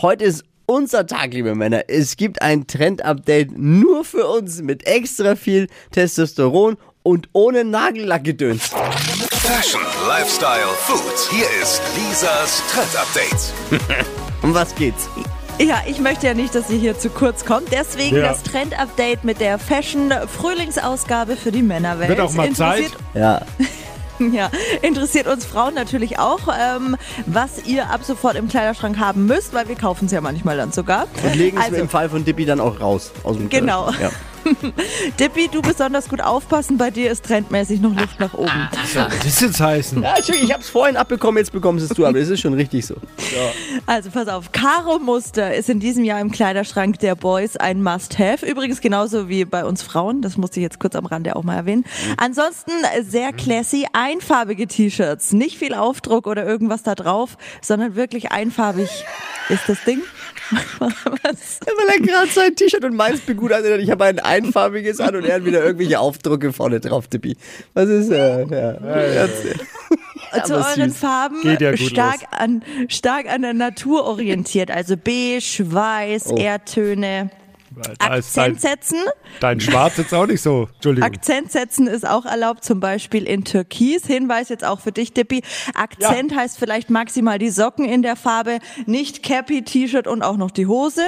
Heute ist unser Tag, liebe Männer. Es gibt ein Trend-Update nur für uns mit extra viel Testosteron und ohne Nagellackgedöns. Fashion, Lifestyle, Food. Hier ist Lisas Trend Update. Um was geht's? Ja, ich möchte ja nicht, dass ihr hier zu kurz kommt. Deswegen Ja. das Trend-Update mit der Fashion-Frühlingsausgabe für die Männerwelt. Wird auch mal Zeit. Interessiert- Ja, Ja, interessiert uns Frauen natürlich auch, ähm, was ihr ab sofort im Kleiderschrank haben müsst, weil wir kaufen es ja manchmal dann sogar. und legen es also, im Fall von Dippy dann auch raus aus dem Genau. Kleiderschrank. Dippy, du besonders gut aufpassen, bei dir ist trendmäßig noch Luft nach oben. Was soll das jetzt heißen? Ja, ich hab's vorhin abbekommen, jetzt bekommst es du, aber das ist schon richtig so. Also pass auf, Karo Muster ist in diesem Jahr im Kleiderschrank der Boys ein Must-Have. Übrigens genauso wie bei uns Frauen, das musste ich jetzt kurz am Rande auch mal erwähnen. Ansonsten äh, sehr classy, einfarbige T-Shirts. Nicht viel Aufdruck oder irgendwas da drauf, sondern wirklich einfarbig ist das Ding. Was? Weil er gerade sein T-Shirt und meins begutachtet hat. Ich habe ein einfarbiges an und er hat wieder irgendwelche Aufdrucke vorne drauf, Dippy. Was ist, äh, ja. Erzähl. zu Aber euren süß. Farben Geht ja stark los. an stark an der Natur orientiert, also beige, weiß, Oh. Erdtöne. Dein, Akzent setzen. dein Schwarz jetzt auch nicht so. Entschuldigung. Akzent setzen ist auch erlaubt, zum Beispiel in Türkis. Hinweis jetzt auch für dich, Dippi. Akzent heißt vielleicht maximal die Socken in der Farbe, nicht Cappy, T-Shirt und auch noch die Hose.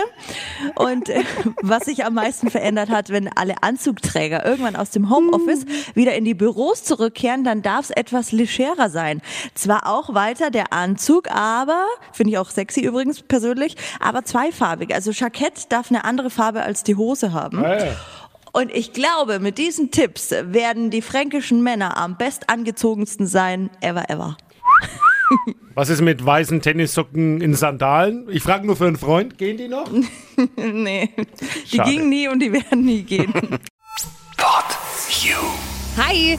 Und äh, was sich am meisten verändert hat, wenn alle Anzugträger irgendwann aus dem Homeoffice wieder in die Büros zurückkehren, dann darf es etwas legerer sein. Zwar auch weiter der Anzug, aber, finde ich auch sexy übrigens persönlich, aber zweifarbig. Also Jackett darf eine andere Farbe als die Hose haben. Ja, ja. Und ich glaube, mit diesen Tipps werden die fränkischen Männer am bestangezogensten sein ever ever. Was ist mit weißen Tennissocken in Sandalen? Ich frage nur für einen Freund. Gehen die noch? nee, die Schade. gingen nie und die werden nie gehen. You. Hi!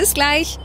Bis gleich.